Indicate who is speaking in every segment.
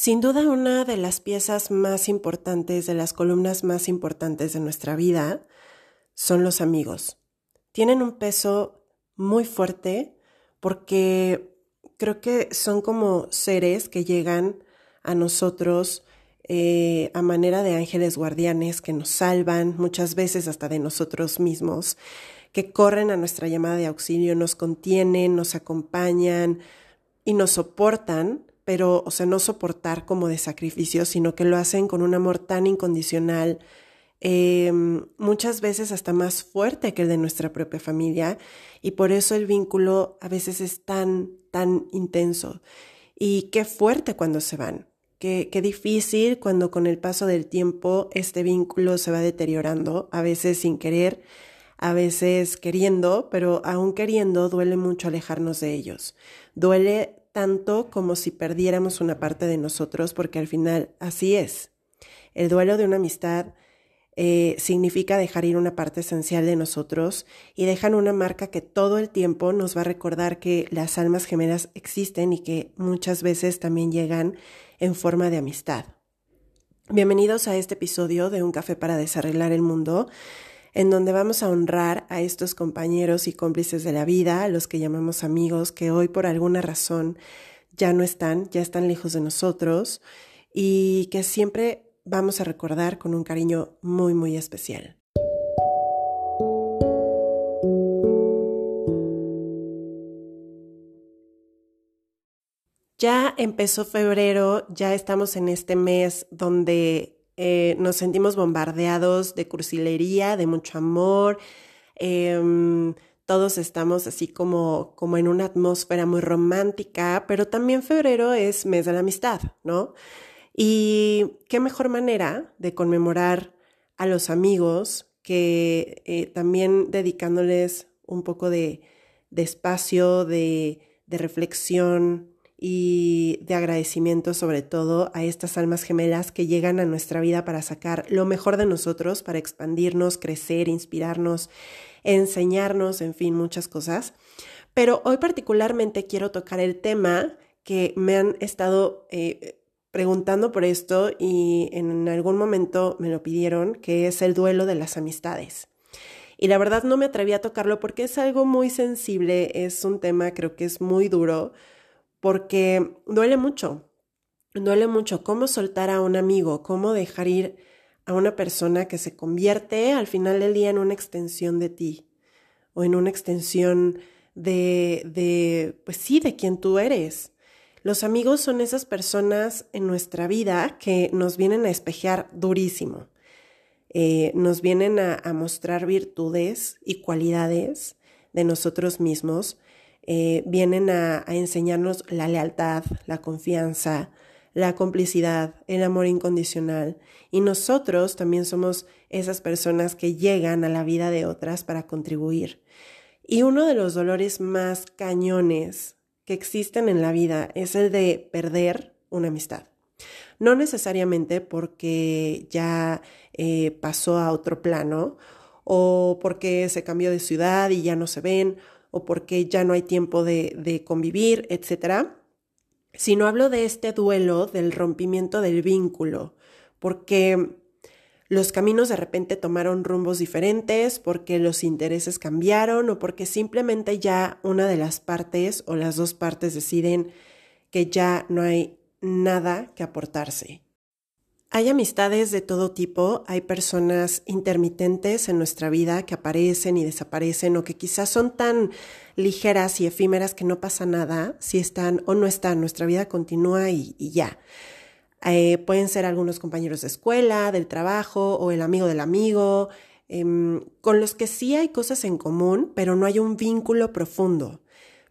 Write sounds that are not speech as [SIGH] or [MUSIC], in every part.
Speaker 1: Sin duda una de las piezas más importantes, de las columnas más importantes de nuestra vida, son los amigos. Tienen un peso muy fuerte porque creo que son como seres que llegan a nosotros eh, a manera de ángeles guardianes que nos salvan, muchas veces hasta de nosotros mismos, que corren a nuestra llamada de auxilio, nos contienen, nos acompañan y nos soportan pero, o sea, no soportar como de sacrificio, sino que lo hacen con un amor tan incondicional, em, muchas veces hasta más fuerte que el de nuestra propia familia, y por eso el vínculo a veces es tan, tan intenso. Y qué fuerte cuando se van, qué, qué difícil cuando con el paso del tiempo este vínculo se va deteriorando, a veces sin querer, a veces queriendo, pero aún queriendo duele mucho alejarnos de ellos. Duele tanto como si perdiéramos una parte de nosotros, porque al final así es. El duelo de una amistad eh, significa dejar ir una parte esencial de nosotros y dejan una marca que todo el tiempo nos va a recordar que las almas gemelas existen y que muchas veces también llegan en forma de amistad. Bienvenidos a este episodio de Un café para desarreglar el mundo en donde vamos a honrar a estos compañeros y cómplices de la vida, a los que llamamos amigos, que hoy por alguna razón ya no están, ya están lejos de nosotros y que siempre vamos a recordar con un cariño muy, muy especial. Ya empezó febrero, ya estamos en este mes donde eh, nos sentimos bombardeados de cursilería, de mucho amor. Em, todos estamos así como, como en una atmósfera muy romántica, pero también febrero es mes de la amistad, ¿no? Y qué mejor manera de conmemorar a los amigos que eh, también dedicándoles un poco de, de espacio, de, de reflexión, y de agradecimiento sobre todo a estas almas gemelas que llegan a nuestra vida para sacar lo mejor de nosotros, para expandirnos, crecer, inspirarnos, enseñarnos, en fin, muchas cosas. Pero hoy particularmente quiero tocar el tema que me han estado eh, preguntando por esto y en algún momento me lo pidieron, que es el duelo de las amistades. Y la verdad no me atreví a tocarlo porque es algo muy sensible, es un tema creo que es muy duro porque duele mucho, duele mucho cómo soltar a un amigo, cómo dejar ir a una persona que se convierte al final del día en una extensión de ti o en una extensión de, de pues sí, de quien tú eres. Los amigos son esas personas en nuestra vida que nos vienen a espejear durísimo, eh, nos vienen a, a mostrar virtudes y cualidades de nosotros mismos eh, vienen a, enseñarnos la lealtad, la confianza, la complicidad, el amor incondicional. Y nosotros también somos esas personas que llegan a la vida de otras para contribuir. Y uno de los dolores más cañones que existen en la vida es el de perder una amistad. No necesariamente porque ya eh, pasó a otro plano o porque se cambió de ciudad y ya no se ven o porque ya no hay tiempo de, de convivir, etc. Sino hablo de este duelo del rompimiento del vínculo, porque los caminos de repente tomaron rumbos diferentes, porque los intereses cambiaron o porque simplemente ya una de las partes o las dos partes deciden que ya no hay nada que aportarse. Hay amistades de todo tipo, hay personas intermitentes en nuestra vida que aparecen y desaparecen o que quizás son tan ligeras y efímeras que no pasa nada si están o no están, nuestra vida continúa y, ya. Eh, pueden ser algunos compañeros de escuela, del trabajo o el amigo del amigo, em, con los que sí hay cosas en común, pero no hay un vínculo profundo.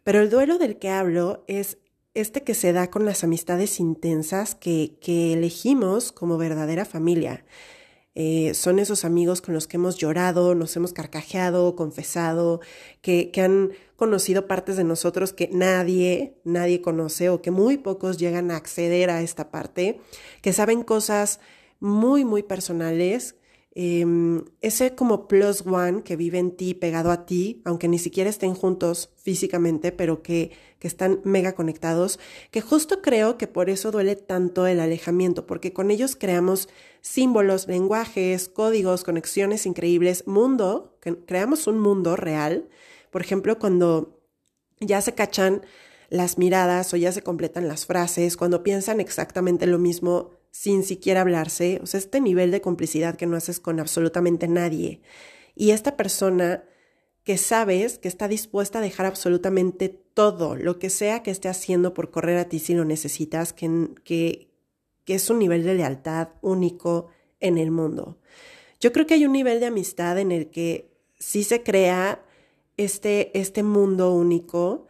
Speaker 1: Pero el duelo del que hablo es este que se da con las amistades intensas que, que elegimos como verdadera familia. Eh, son esos amigos con los que hemos llorado, nos hemos carcajeado, confesado, que, que han conocido partes de nosotros que nadie, nadie conoce o que muy pocos llegan a acceder a esta parte, que saben cosas muy, muy personales Em, ese como plus one que vive en ti, pegado a ti, aunque ni siquiera estén juntos físicamente, pero que, que están mega conectados, que justo creo que por eso duele tanto el alejamiento, porque con ellos creamos símbolos, lenguajes, códigos, conexiones increíbles, mundo, creamos un mundo real. Por ejemplo, cuando ya se cachan las miradas o ya se completan las frases, cuando piensan exactamente lo mismo sin siquiera hablarse, o sea, este nivel de complicidad que no haces con absolutamente nadie. Y esta persona que sabes que está dispuesta a dejar absolutamente todo, lo que sea que esté haciendo por correr a ti si lo necesitas, que, que, es un nivel de lealtad único en el mundo. Yo creo que hay un nivel de amistad en el que sí se crea este, este mundo único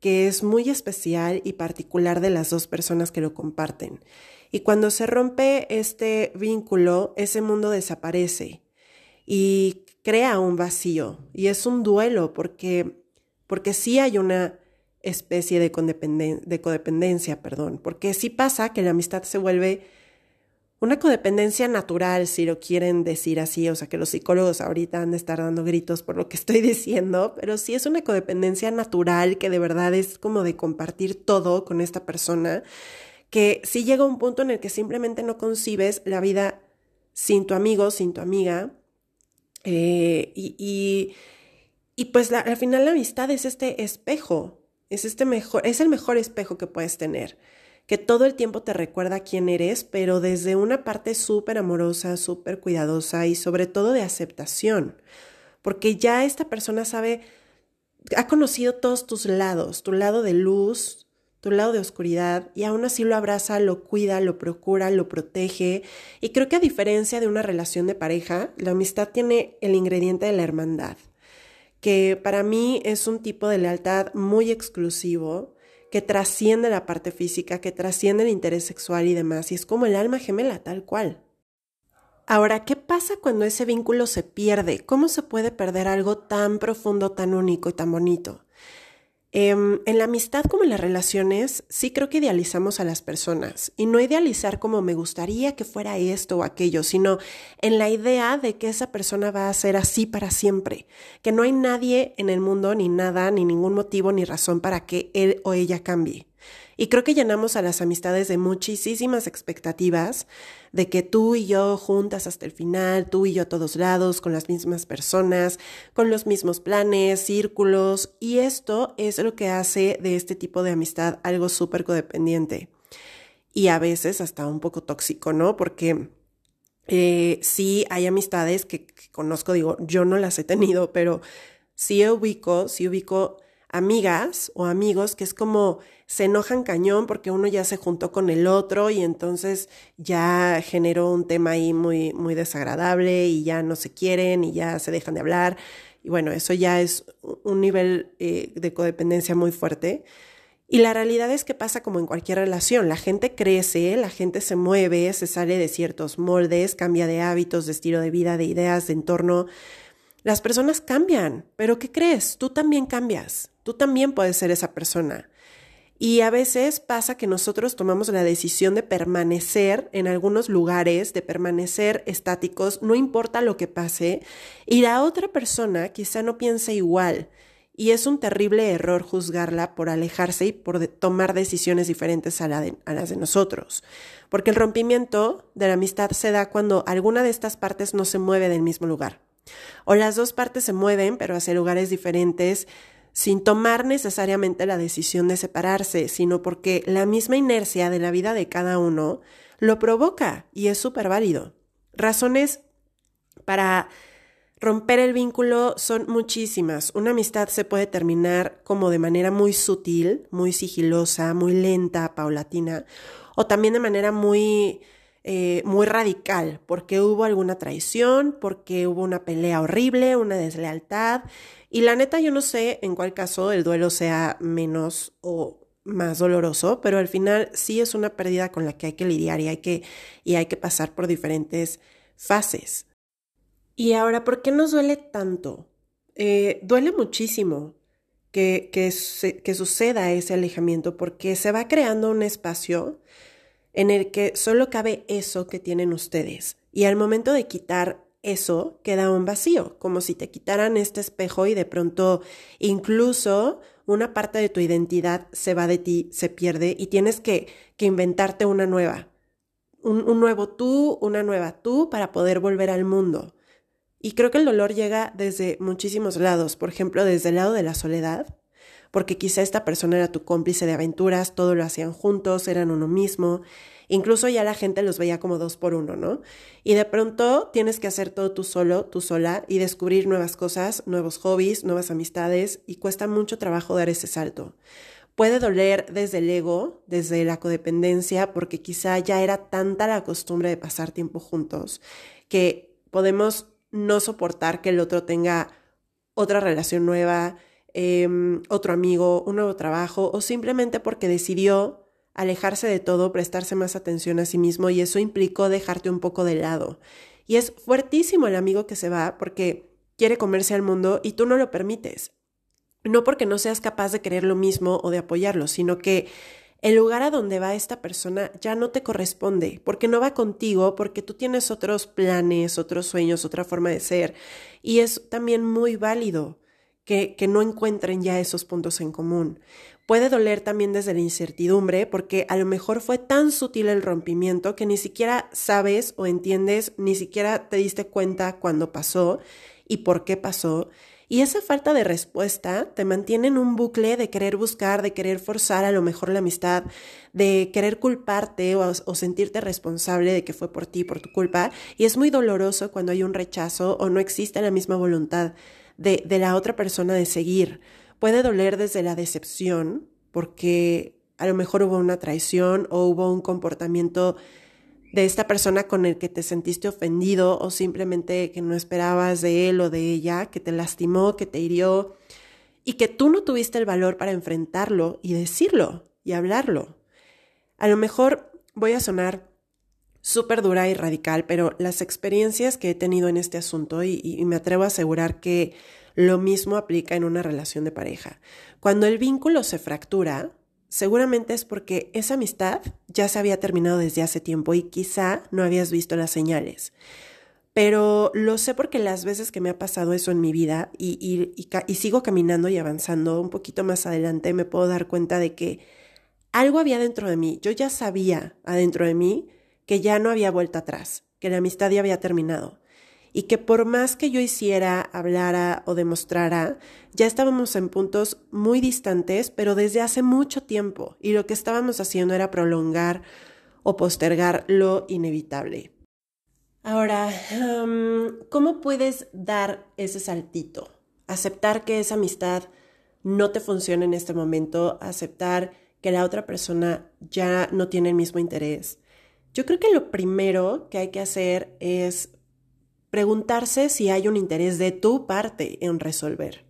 Speaker 1: que es muy especial y particular de las dos personas que lo comparten. Y cuando se rompe este vínculo, ese mundo desaparece y crea un vacío. Y es un duelo porque, porque sí hay una especie de, de codependencia, perdón, porque sí pasa que la amistad se vuelve una codependencia natural, si lo quieren decir así, o sea que los psicólogos ahorita han de estar dando gritos por lo que estoy [LAUGHS] diciendo, pero sí es una codependencia natural que de verdad es como de compartir todo con esta persona que si llega un punto en el que simplemente no concibes la vida sin tu amigo, sin tu amiga, eh, y, y, pues al final la amistad es este espejo, es, este mejor, es el mejor espejo que puedes tener, que todo el tiempo te recuerda quién eres, pero desde una parte súper amorosa, súper cuidadosa y sobre todo de aceptación, porque ya esta persona sabe, ha conocido todos tus lados, tu lado de luz, tu lado de oscuridad y aún así lo abraza, lo cuida, lo procura, lo protege. Y creo que a diferencia de una relación de pareja, la amistad tiene el ingrediente de la hermandad, que para mí es un tipo de lealtad muy exclusivo, que trasciende la parte física, que trasciende el interés sexual y demás, y es como el alma gemela, tal cual. Ahora, ¿qué pasa cuando ese vínculo se pierde? ¿Cómo se puede perder algo tan profundo, tan único y tan bonito? Em, en la amistad como en las relaciones, sí creo que idealizamos a las personas y no idealizar como me gustaría que fuera esto o aquello, sino en la idea de que esa persona va a ser así para siempre, que no hay nadie en el mundo, ni nada, ni ningún motivo, ni razón para que él o ella cambie. Y creo que llenamos a las amistades de muchísimas expectativas, de que tú y yo juntas hasta el final, tú y yo a todos lados, con las mismas personas, con los mismos planes, círculos, y esto es lo que hace de este tipo de amistad algo súper codependiente. Y a veces hasta un poco tóxico, ¿no? Porque eh, sí hay amistades que, que conozco, digo, yo no las he tenido, pero sí ubico, sí ubico amigas o amigos que es como se enojan cañón porque uno ya se juntó con el otro y entonces ya generó un tema ahí muy, muy desagradable y ya no se quieren y ya se dejan de hablar. Y bueno, eso ya es un nivel eh, de codependencia muy fuerte. Y la realidad es que pasa como en cualquier relación. La gente crece, la gente se mueve, se sale de ciertos moldes, cambia de hábitos, de estilo de vida, de ideas, de entorno. Las personas cambian, pero ¿qué crees? Tú también cambias. Tú también puedes ser esa persona. Y a veces pasa que nosotros tomamos la decisión de permanecer en algunos lugares, de permanecer estáticos, no importa lo que pase, y la otra persona quizá no piensa igual. Y es un terrible error juzgarla por alejarse y por tomar decisiones diferentes a las de nosotros. Porque el rompimiento de la amistad se da cuando alguna de estas partes no se mueve del mismo lugar. O las dos partes se mueven, pero hacia lugares diferentes, sin tomar necesariamente la decisión de separarse, sino porque la misma inercia de la vida de cada uno lo provoca y es súper válido. Razones para romper el vínculo son muchísimas. Una amistad se puede terminar como de manera muy sutil, muy sigilosa, muy lenta, paulatina, o también de manera muy eh, muy radical, porque hubo alguna traición, porque hubo una pelea horrible, una deslealtad. Y la neta, yo no sé en cuál caso el duelo sea menos o más doloroso, pero al final sí es una pérdida con la que hay que lidiar y hay que, y hay que pasar por diferentes fases. Y ahora, ¿por qué nos duele tanto? Eh, duele muchísimo que, que, que suceda ese alejamiento porque se va creando un espacio en el que solo cabe eso que tienen ustedes. Y al momento de quitar eso queda un vacío, como si te quitaran este espejo y de pronto incluso una parte de tu identidad se va de ti, se pierde y tienes que, que inventarte una nueva, un, un nuevo tú, una nueva tú para poder volver al mundo. Y creo que el dolor llega desde muchísimos lados, por ejemplo, desde el lado de la soledad, porque quizá esta persona era tu cómplice de aventuras, todo lo hacían juntos, eran uno mismo, incluso ya la gente los veía como dos por uno, ¿no? Y de pronto tienes que hacer todo tú solo, tú sola, y descubrir nuevas cosas, nuevos hobbies, nuevas amistades, y cuesta mucho trabajo dar ese salto. Puede doler desde el ego, desde la codependencia, porque quizá ya era tanta la costumbre de pasar tiempo juntos que podemos no soportar que el otro tenga otra relación nueva, Em, otro amigo, un nuevo trabajo o simplemente porque decidió alejarse de todo, prestarse más atención a sí mismo y eso implicó dejarte un poco de lado. Y es fuertísimo el amigo que se va porque quiere comerse al mundo y tú no lo permites. No porque no seas capaz de querer lo mismo o de apoyarlo, sino que el lugar a donde va esta persona ya no te corresponde, porque no va contigo, porque tú tienes otros planes, otros sueños, otra forma de ser. Y es también muy válido que, no encuentren ya esos puntos en común. Puede doler también desde la incertidumbre porque a lo mejor fue tan sutil el rompimiento que ni siquiera sabes o entiendes, ni siquiera te diste cuenta cuando pasó y por qué pasó. Y esa falta de respuesta te mantiene en un bucle de querer buscar, de querer forzar a lo mejor la amistad, de querer culparte o, o, sentirte responsable de que fue por ti, por tu culpa. Y es muy doloroso cuando hay un rechazo o no existe la misma voluntad de, de la otra persona de seguir. Puede doler desde la decepción, porque a lo mejor hubo una traición o hubo un comportamiento de esta persona con el que te sentiste ofendido o simplemente que no esperabas de él o de ella, que te lastimó, que te hirió y que tú no tuviste el valor para enfrentarlo y decirlo y hablarlo. A lo mejor voy a sonar súper dura y radical, pero las experiencias que he tenido en este asunto, y, me atrevo a asegurar que lo mismo aplica en una relación de pareja. Cuando el vínculo se fractura, seguramente es porque esa amistad ya se había terminado desde hace tiempo y quizá no habías visto las señales. Pero lo sé porque las veces que me ha pasado eso en mi vida y, y, y sigo caminando y avanzando un poquito más adelante, me puedo dar cuenta de que algo había dentro de mí. Yo ya sabía adentro de mí que ya no había vuelta atrás, que la amistad ya había terminado y que por más que yo hiciera, hablara o demostrara, ya estábamos en puntos muy distantes, pero desde hace mucho tiempo, y lo que estábamos haciendo era prolongar o postergar lo inevitable. Ahora, ¿cómo puedes dar ese saltito? Aceptar que esa amistad no te funciona en este momento, aceptar que la otra persona ya no tiene el mismo interés, yo creo que lo primero que hay que hacer es preguntarse si hay un interés de tu parte en resolver.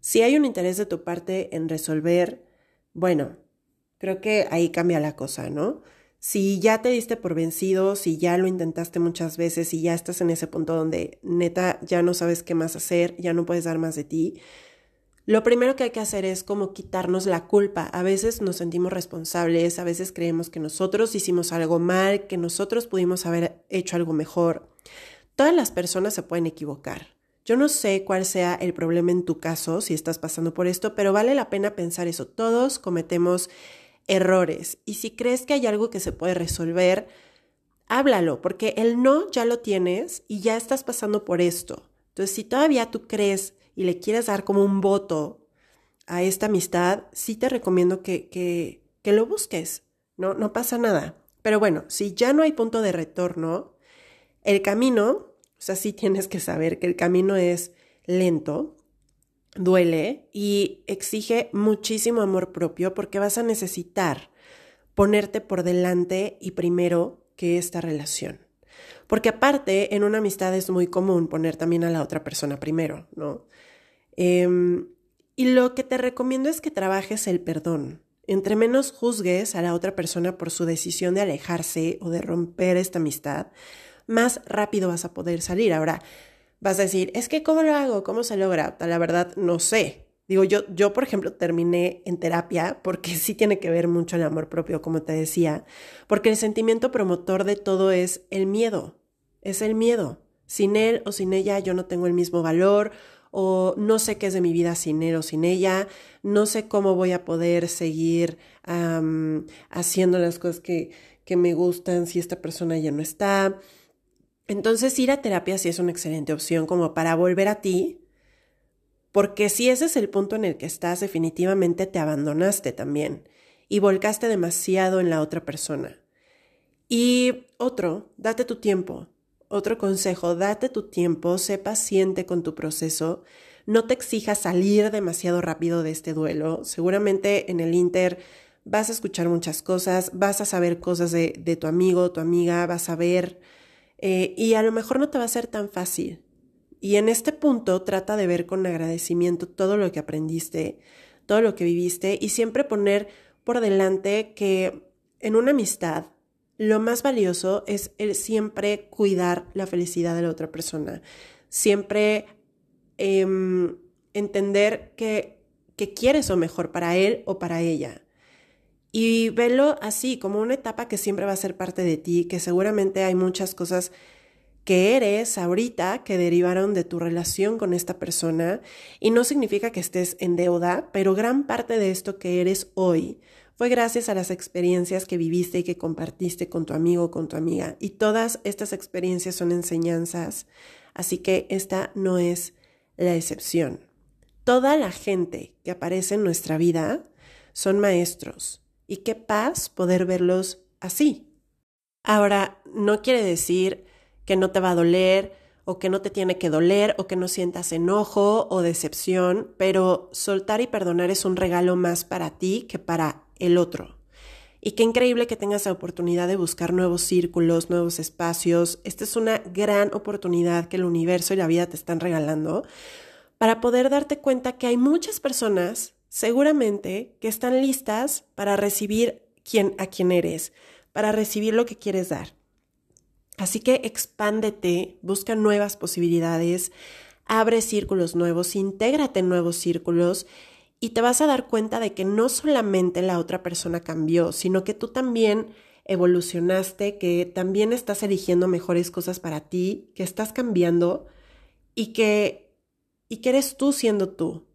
Speaker 1: Si hay un interés de tu parte en resolver, bueno, creo que ahí cambia la cosa, ¿no? Si ya te diste por vencido, si ya lo intentaste muchas veces y ya estás en ese punto donde neta ya no sabes qué más hacer, ya no puedes dar más de ti, lo primero que hay que hacer es como quitarnos la culpa. A veces nos sentimos responsables, a veces creemos que nosotros hicimos algo mal, que nosotros pudimos haber hecho algo mejor. Todas las personas se pueden equivocar. Yo no sé cuál sea el problema en tu caso, si estás pasando por esto, pero vale la pena pensar eso. Todos cometemos errores y si crees que hay algo que se puede resolver, háblalo, porque el no ya lo tienes y ya estás pasando por esto. Entonces, si todavía tú crees y le quieres dar como un voto a esta amistad, sí te recomiendo que, que, que lo busques. No, no pasa nada. Pero bueno, si ya no hay punto de retorno, el camino, o sea, sí tienes que saber que el camino es lento, duele y exige muchísimo amor propio porque vas a necesitar ponerte por delante y primero que esta relación. Porque aparte, en una amistad es muy común poner también a la otra persona primero, ¿no? Em, y lo que te recomiendo es que trabajes el perdón. Entre menos juzgues a la otra persona por su decisión de alejarse o de romper esta amistad, más rápido vas a poder salir. Ahora, vas a decir, es que ¿cómo lo hago? ¿Cómo se logra? La verdad, no sé. Digo, yo, yo, por ejemplo, terminé en terapia porque [LAUGHS] sí tiene que ver mucho el amor propio, como te decía, porque el sentimiento promotor de todo es el miedo, es el miedo. sin él o sin ella yo no tengo el mismo valor o no sé qué es de mi vida sin él o sin ella, no sé cómo voy a poder seguir haciendo las cosas que, que me gustan si esta persona ya no está. Entonces ir a terapia sí es una excelente opción como para volver a ti, porque si ese es el punto en el que estás, definitivamente te abandonaste también y volcaste demasiado en la otra persona. Y otro, date tu tiempo. Otro consejo, date tu tiempo, sé paciente con tu proceso, no te exijas salir demasiado rápido de este duelo. Seguramente en el Inter vas a escuchar muchas cosas, vas a saber cosas de, tu amigo, tu amiga, vas a ver, eh, y a lo mejor no te va a ser tan fácil. Y en este punto trata de ver con agradecimiento todo lo que aprendiste, todo lo que viviste y siempre poner por delante que en una amistad lo más valioso es el siempre cuidar la felicidad de la otra persona, siempre em, entender que, que quieres lo mejor para él o para ella. Y verlo así, como una etapa que siempre va a ser parte de ti, que seguramente hay muchas cosas que eres ahorita que derivaron de tu relación con esta persona y no significa que estés en deuda, pero gran parte de esto que eres hoy fue gracias a las experiencias que viviste y que compartiste con tu amigo o con tu amiga. Y todas estas experiencias son enseñanzas, así que esta no es la excepción. Toda la gente que aparece en nuestra vida son maestros y qué paz poder verlos así. Ahora, no quiere decir que no te va a doler o que no te tiene que doler o que no sientas enojo o decepción, pero soltar y perdonar es un regalo más para ti que para el otro. Y qué increíble que tengas la oportunidad de buscar nuevos círculos, nuevos espacios. Esta es una gran oportunidad que el universo y la vida te están regalando para poder darte cuenta que hay muchas personas, seguramente, que están listas para recibir quien, a quien eres, para recibir lo que quieres dar. Así que expándete, busca nuevas posibilidades, abre círculos nuevos, intégrate en nuevos círculos y te vas a dar cuenta de que no solamente la otra persona cambió, sino que tú también evolucionaste, que también estás eligiendo mejores cosas para ti, que estás cambiando y que, y que eres tú siendo tú.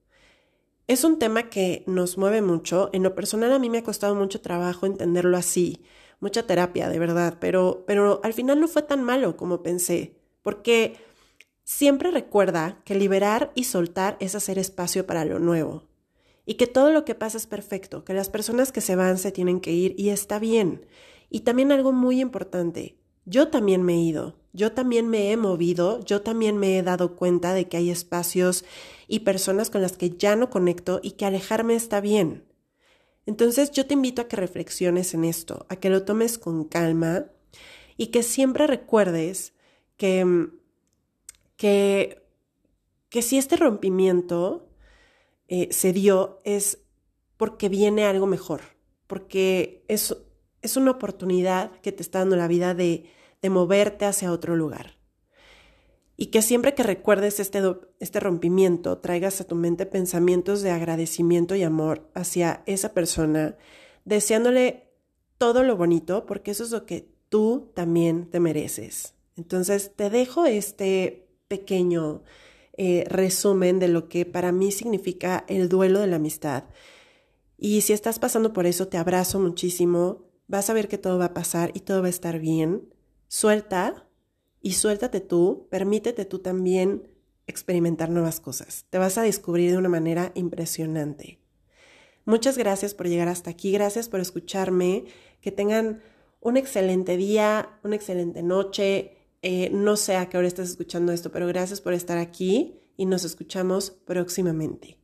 Speaker 1: Es un tema que nos mueve mucho. En lo personal a mí me ha costado mucho trabajo entenderlo así, mucha terapia, de verdad, pero, pero al final no fue tan malo como pensé, porque siempre recuerda que liberar y soltar es hacer espacio para lo nuevo y que todo lo que pasa es perfecto, que las personas que se van se tienen que ir y está bien. Y también algo muy importante, yo también me he ido, yo también me he movido, yo también me he dado cuenta de que hay espacios y personas con las que ya no conecto y que alejarme está bien. Entonces yo te invito a que reflexiones en esto, a que lo tomes con calma y que siempre recuerdes que, que, que si este rompimiento eh, se dio es porque viene algo mejor, porque es, es una oportunidad que te está dando la vida de, de moverte hacia otro lugar. Y que siempre que recuerdes este, este rompimiento, traigas a tu mente pensamientos de agradecimiento y amor hacia esa persona, deseándole todo lo bonito, porque eso es lo que tú también te mereces. Entonces, te dejo este pequeño eh, resumen de lo que para mí significa el duelo de la amistad. Y si estás pasando por eso, te abrazo muchísimo. Vas a ver que todo va a pasar y todo va a estar bien. Suelta y suéltate tú. Permítete tú también experimentar nuevas cosas. Te vas a descubrir de una manera impresionante. Muchas gracias por llegar hasta aquí. Gracias por escucharme. Que tengan un excelente día, una excelente noche eh, no sé a qué hora estás escuchando esto, pero gracias por estar aquí y nos escuchamos próximamente.